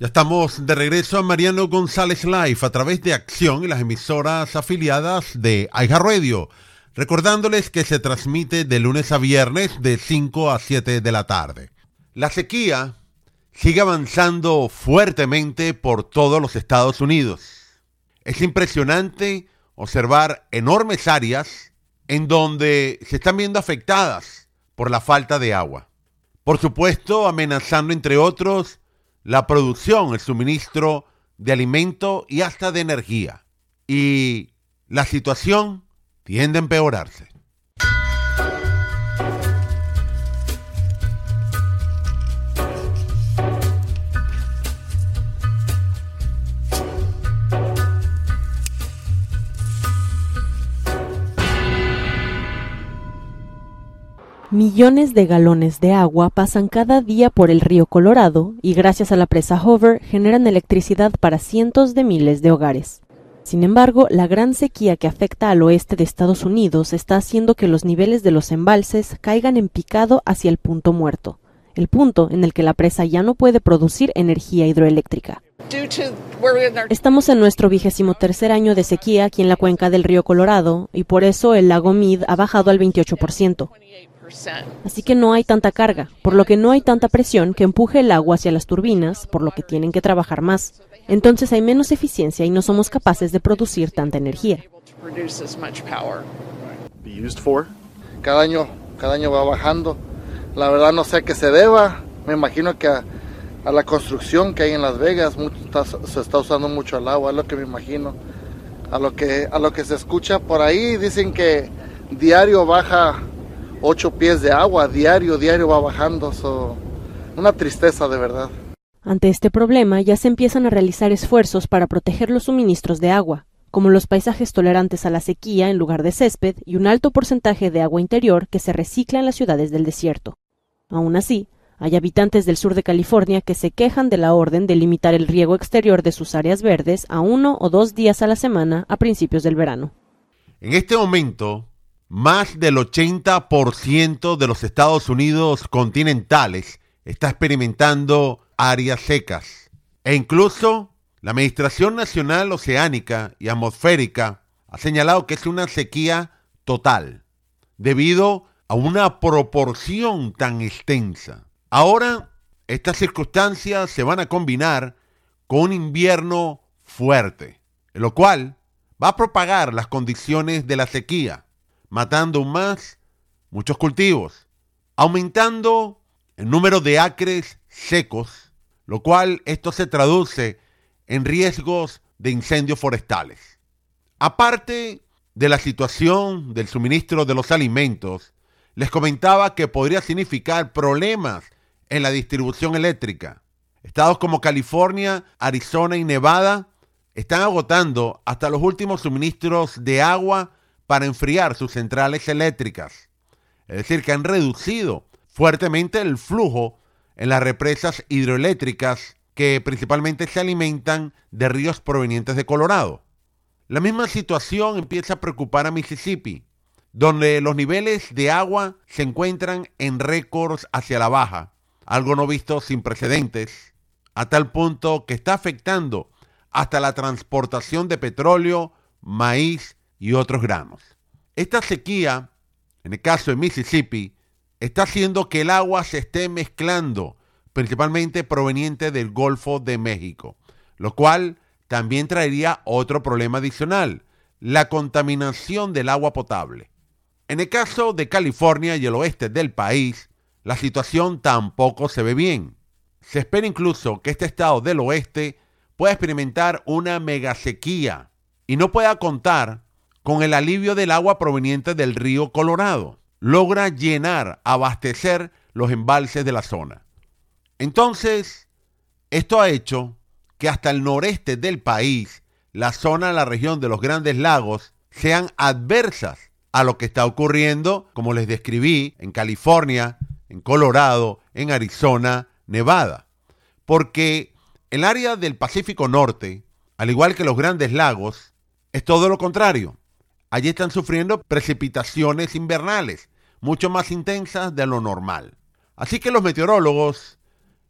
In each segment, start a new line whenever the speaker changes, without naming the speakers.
Ya estamos de regreso a Mariano González Live a través de Acción y las emisoras afiliadas de Aija. Recordándoles que se transmite de lunes a viernes de 5 a 7 de la tarde. La sequía sigue avanzando fuertemente por todos los Estados Unidos. Es impresionante observar enormes áreas en donde se están viendo afectadas por la falta de agua. Por supuesto, amenazando entre otros la producción, el suministro de alimento y hasta de energía. Y la situación tiende a empeorarse.
Millones de galones de agua pasan cada día por el río Colorado y gracias a la presa Hover generan electricidad para cientos de miles de hogares. Sin embargo, la gran sequía que afecta al oeste de Estados Unidos está haciendo que los niveles de los embalses caigan en picado hacia el punto muerto, el punto en el que la presa ya no puede producir energía hidroeléctrica. Estamos en nuestro vigésimo tercer año de sequía aquí en la cuenca del río Colorado y por eso el lago Mead ha bajado al 28%. Así que no hay tanta carga, por lo que no hay tanta presión que empuje el agua hacia las turbinas, por lo que tienen que trabajar más. Entonces hay menos eficiencia y no somos capaces de producir tanta energía.
Cada año, cada año va bajando. La verdad no sé a qué se deba. Me imagino que a, la construcción que hay en Las Vegas se está usando mucho el agua, es lo que me imagino. A lo que, a lo que se escucha por ahí dicen que diario baja ocho pies de agua diario, diario va bajando. una tristeza de verdad.
Ante este problema ya se empiezan a realizar esfuerzos para proteger los suministros de agua, como los paisajes tolerantes a la sequía en lugar de césped y un alto porcentaje de agua interior que se recicla en las ciudades del desierto. Aún así, hay habitantes del sur de California que se quejan de la orden de limitar el riego exterior de sus áreas verdes a uno o dos días a la semana a principios del verano.
En este momento, más del 80% de los Estados Unidos continentales está experimentando áreas secas. E incluso la Administración Nacional Oceánica y Atmosférica ha señalado que es una sequía total, debido a una proporción tan extensa. Ahora, estas circunstancias se van a combinar con un invierno fuerte, lo cual va a propagar las condiciones de la sequía matando más muchos cultivos, aumentando el número de acres secos, lo cual esto se traduce en riesgos de incendios forestales. Aparte de la situación del suministro de los alimentos, les comentaba que podría significar problemas en la distribución eléctrica. Estados como California, Arizona y Nevada están agotando hasta los últimos suministros de agua para enfriar sus centrales eléctricas. Es decir, que han reducido fuertemente el flujo en las represas hidroeléctricas que principalmente se alimentan de ríos provenientes de Colorado. La misma situación empieza a preocupar a Mississippi, donde los niveles de agua se encuentran en récords hacia la baja, algo no visto sin precedentes, a tal punto que está afectando hasta la transportación de petróleo, maíz y otros granos. Esta sequía, en el caso de Mississippi, está haciendo que el agua se esté mezclando, principalmente proveniente del Golfo de México, lo cual también traería otro problema adicional, la contaminación del agua potable. En el caso de California y el oeste del país, la situación tampoco se ve bien. Se espera incluso que este estado del oeste pueda experimentar una megasequía y no pueda contar con el alivio del agua proveniente del río Colorado. Logra llenar, abastecer los embalses de la zona. Entonces, esto ha hecho que hasta el noreste del país, la zona, la región de los grandes lagos, sean adversas a lo que está ocurriendo, como les describí, en California, en Colorado, en Arizona, Nevada. Porque el área del Pacífico Norte, al igual que los grandes lagos, es todo lo contrario. Allí están sufriendo precipitaciones invernales, mucho más intensas de lo normal. Así que los meteorólogos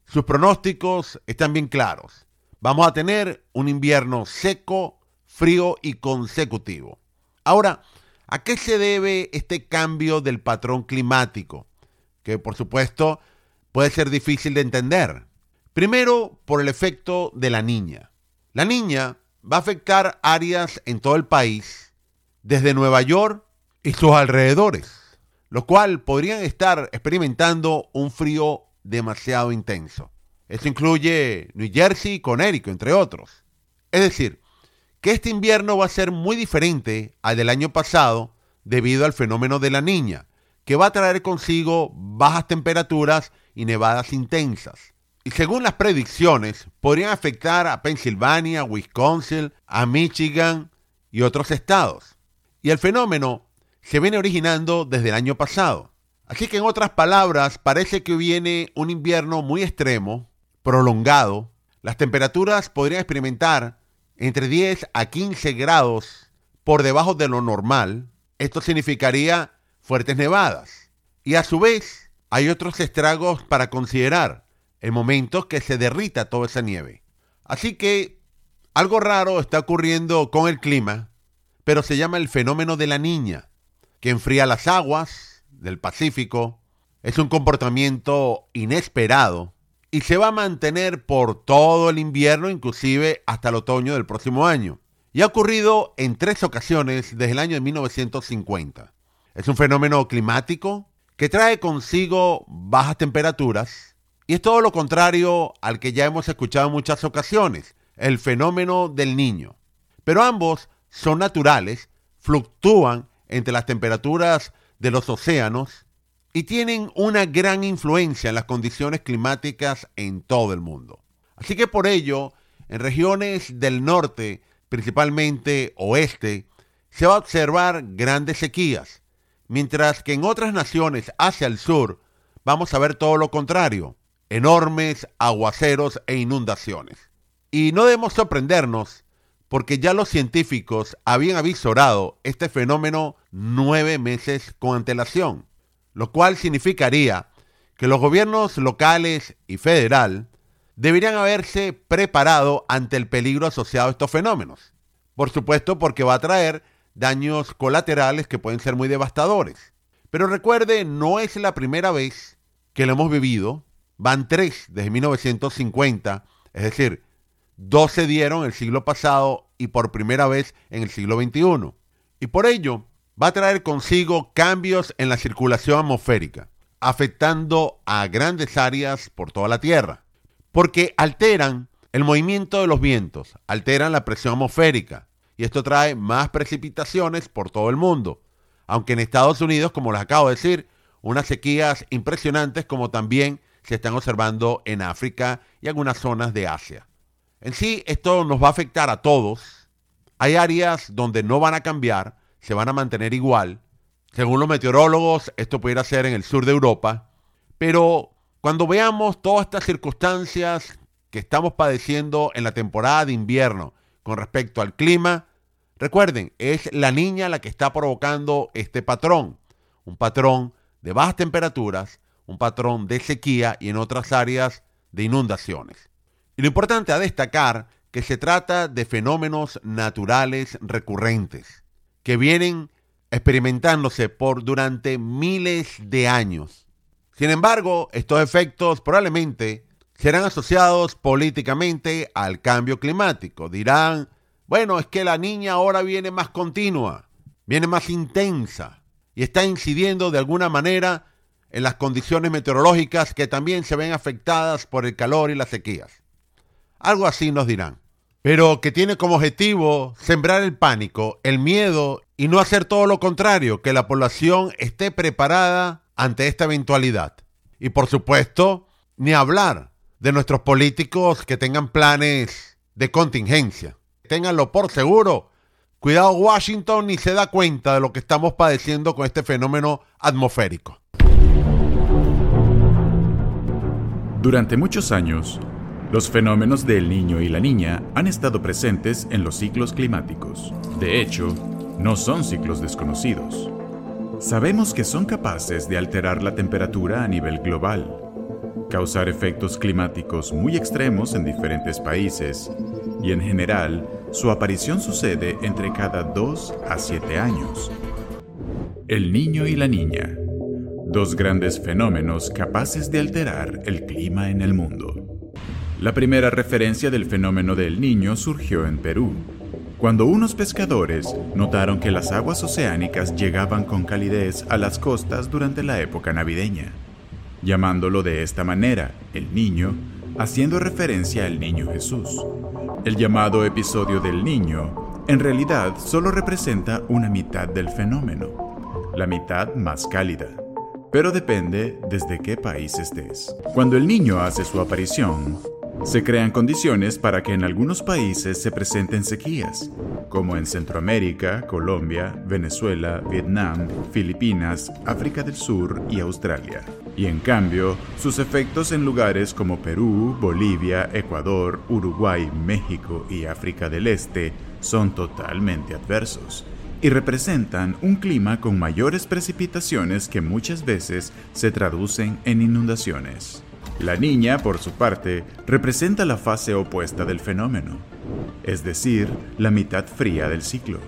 Sus pronósticos están bien claros. Vamos a tener un invierno seco, frío y consecutivo. Ahora, ¿a qué se debe este cambio del patrón climático? Que por supuesto puede ser difícil de entender. Primero, por el efecto de la niña. La niña va a afectar áreas en todo el país, desde Nueva York y sus alrededores, lo cual podrían estar experimentando un frío demasiado intenso. Esto incluye New Jersey y Connecticut, entre otros. Es decir, que este invierno va a ser muy diferente al del año pasado debido al fenómeno de la niña, que va a traer consigo bajas temperaturas y nevadas intensas. Y según las predicciones, podrían afectar a Pensilvania, Wisconsin, a Michigan y otros estados. Y el fenómeno se viene originando desde el año pasado. Así que en otras palabras, parece que viene un invierno muy extremo, prolongado. Las temperaturas podrían experimentar entre 10 a 15 grados por debajo de lo normal. Esto significaría fuertes nevadas. Y a su vez, hay otros estragos para considerar en momentos que se derrita toda esa nieve. Así que algo raro está ocurriendo con el clima, pero se llama el fenómeno de la niña, que enfría las aguas, del Pacífico es un comportamiento inesperado y se va a mantener por todo el invierno, inclusive hasta el otoño del próximo año. Y ha ocurrido en tres ocasiones desde el año de 1950. Es un fenómeno climático que trae consigo bajas temperaturas y es todo lo contrario al que ya hemos escuchado en muchas ocasiones, el fenómeno del niño. Pero ambos son naturales, fluctúan entre las temperaturas de los océanos y tienen una gran influencia en las condiciones climáticas en todo el mundo. Así que por ello, en regiones del norte, principalmente oeste, se va a observar grandes sequías, mientras que en otras naciones hacia el sur vamos a ver todo lo contrario, enormes aguaceros e inundaciones. Y no debemos sorprendernos porque ya los científicos habían avisorado este fenómeno nueve meses con antelación, lo cual significaría que los gobiernos locales y federal deberían haberse preparado ante el peligro asociado a estos fenómenos. Por supuesto, porque va a traer daños colaterales que pueden ser muy devastadores. Pero recuerde, no es la primera vez que lo hemos vivido. Van tres desde 1950, es decir, dos se dieron el siglo pasado y por primera vez en el siglo XXI. Y por ello va a traer consigo cambios en la circulación atmosférica, afectando a grandes áreas por toda la Tierra, porque alteran el movimiento de los vientos, alteran la presión atmosférica, y esto trae más precipitaciones por todo el mundo, aunque en Estados Unidos, como les acabo de decir, unas sequías impresionantes como también se están observando en África y algunas zonas de Asia. En sí, esto nos va a afectar a todos. Hay áreas donde no van a cambiar, se van a mantener igual. Según los meteorólogos, esto pudiera ser en el sur de Europa. Pero cuando veamos todas estas circunstancias que estamos padeciendo en la temporada de invierno con respecto al clima, recuerden, es la niña la que está provocando este patrón. Un patrón de bajas temperaturas, un patrón de sequía y en otras áreas de inundaciones. Y lo importante a destacar que se trata de fenómenos naturales recurrentes que vienen experimentándose por durante miles de años. Sin embargo, estos efectos probablemente serán asociados políticamente al cambio climático. Dirán, bueno, es que la niña ahora viene más continua, viene más intensa y está incidiendo de alguna manera en las condiciones meteorológicas que también se ven afectadas por el calor y las sequías. Algo así nos dirán. Pero que tiene como objetivo sembrar el pánico, el miedo y no hacer todo lo contrario, que la población esté preparada ante esta eventualidad. Y por supuesto, ni hablar de nuestros políticos que tengan planes de contingencia. Ténganlo por seguro. Cuidado, Washington ni se da cuenta de lo que estamos padeciendo con este fenómeno atmosférico.
Durante muchos años, los fenómenos del niño y la niña han estado presentes en los ciclos climáticos. De hecho, no son ciclos desconocidos. Sabemos que son capaces de alterar la temperatura a nivel global, causar efectos climáticos muy extremos en diferentes países y en general su aparición sucede entre cada 2 a 7 años. El niño y la niña, dos grandes fenómenos capaces de alterar el clima en el mundo. La primera referencia del fenómeno del niño surgió en Perú, cuando unos pescadores notaron que las aguas oceánicas llegaban con calidez a las costas durante la época navideña, llamándolo de esta manera el niño, haciendo referencia al niño Jesús. El llamado episodio del niño en realidad solo representa una mitad del fenómeno, la mitad más cálida, pero depende desde qué país estés. Cuando el niño hace su aparición, se crean condiciones para que en algunos países se presenten sequías, como en Centroamérica, Colombia, Venezuela, Vietnam, Filipinas, África del Sur y Australia. Y en cambio, sus efectos en lugares como Perú, Bolivia, Ecuador, Uruguay, México y África del Este son totalmente adversos y representan un clima con mayores precipitaciones que muchas veces se traducen en inundaciones. La niña, por su parte, representa la fase opuesta del fenómeno, es decir, la mitad fría del ciclo,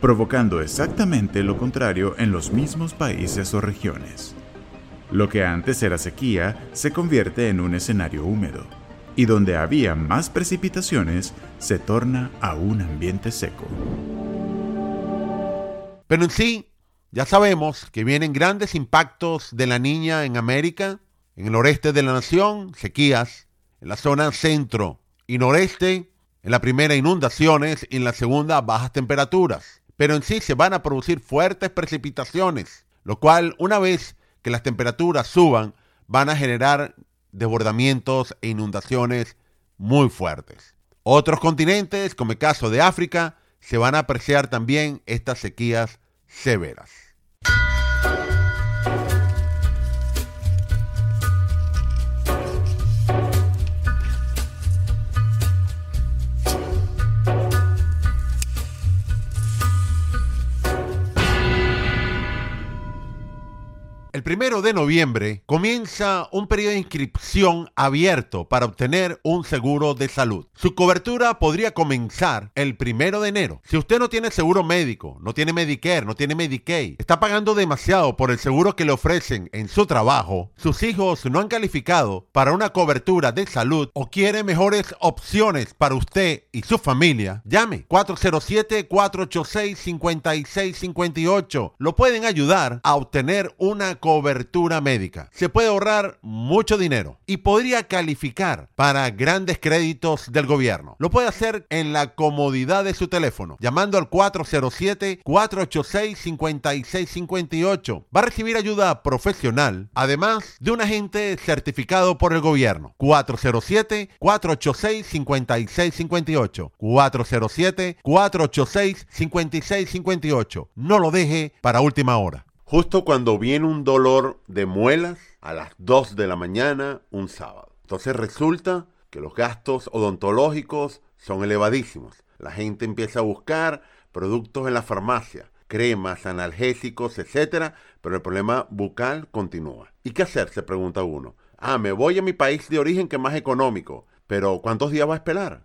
provocando exactamente lo contrario en los mismos países o regiones. Lo que antes era sequía se convierte en un escenario húmedo, y donde había más precipitaciones se torna a un ambiente seco.
Pero en sí, ya sabemos que vienen grandes impactos de la niña en América en el noreste de la nación, sequías. En la zona centro y noreste, en la primera inundaciones y en la segunda bajas temperaturas. Pero en sí se van a producir fuertes precipitaciones, lo cual una vez que las temperaturas suban van a generar desbordamientos e inundaciones muy fuertes. Otros continentes, como el caso de África, se van a apreciar también estas sequías severas. Primero de noviembre comienza un periodo de inscripción abierto para obtener un seguro de salud. Su cobertura podría comenzar el primero de enero. Si usted no tiene seguro médico, no tiene Medicare, no tiene Medicaid, está pagando demasiado por el seguro que le ofrecen en su trabajo, sus hijos no han calificado para una cobertura de salud o quiere mejores opciones para usted y su familia, llame 407-486-5658. Lo pueden ayudar a obtener una cobertura médica. Se puede ahorrar mucho dinero y podría calificar para grandes créditos del gobierno. Lo puede hacer en la comodidad de su teléfono, llamando al 407-486-5658. Va a recibir ayuda profesional, además de un agente certificado por el gobierno. 407-486-5658. 407-486-5658. No lo deje para última hora justo cuando viene un dolor de muelas a las 2 de la mañana un sábado. Entonces resulta que los gastos odontológicos son elevadísimos. La gente empieza a buscar productos en la farmacia, cremas, analgésicos, etc. Pero el problema bucal continúa. ¿Y qué hacer? Se pregunta uno. Ah, me voy a mi país de origen que es más económico. Pero ¿cuántos días va a esperar?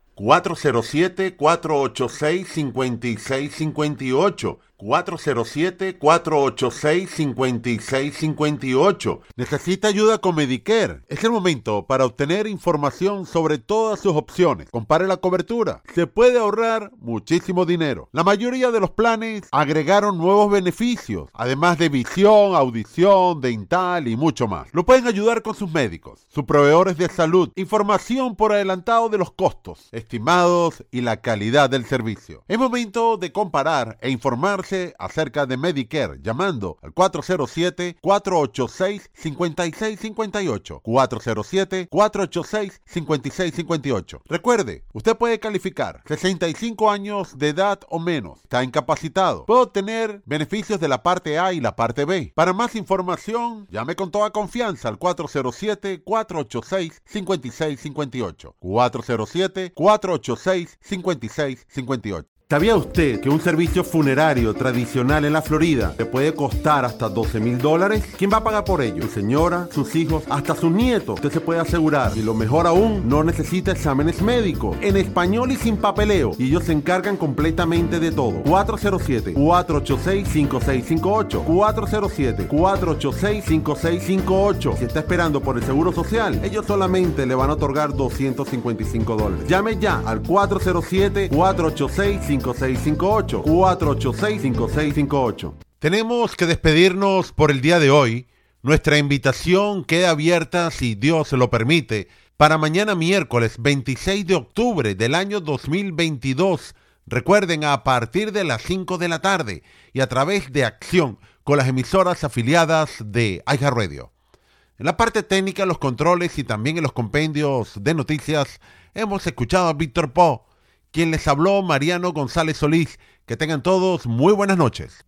407-486-5658 407-486-5658. Necesita ayuda con Medicare. Es el momento para obtener información sobre todas sus opciones. Compare la cobertura. Se puede ahorrar muchísimo dinero. La mayoría de los planes agregaron nuevos beneficios, además de visión, audición, dental y mucho más. Lo pueden ayudar con sus médicos, sus proveedores de salud, información por adelantado de los costos estimados y la calidad del servicio. Es momento de comparar e informarse acerca de Medicare llamando al 407-486-5658. 407-486-5658. Recuerde, usted puede calificar 65 años de edad o menos. Está incapacitado. Puede obtener beneficios de la parte A y la parte B. Para más información, llame con toda confianza al 407-486-5658. 407-486-5658. ¿Sabía usted que un servicio funerario tradicional en la Florida te puede costar hasta 12 mil dólares? ¿Quién va a pagar por ello? Su señora, sus hijos, hasta sus nietos. Usted se puede asegurar. Y lo mejor aún, no necesita exámenes médicos. En español y sin papeleo. Y ellos se encargan completamente de todo. 407-486-5658. 407-486-5658. Si está esperando por el seguro social, ellos solamente le van a otorgar 255 dólares. Llame ya al 407 486 5658 486-5658. Tenemos que despedirnos por el día de hoy. Nuestra invitación queda abierta, si Dios se lo permite, para mañana miércoles 26 de octubre del año 2022. Recuerden, a partir de las 5 de la tarde y a través de Acción con las emisoras afiliadas de Aija Radio. En la parte técnica, los controles y también en los compendios de noticias, hemos escuchado a Víctor Po quien les habló Mariano González Solís. Que tengan todos muy buenas noches.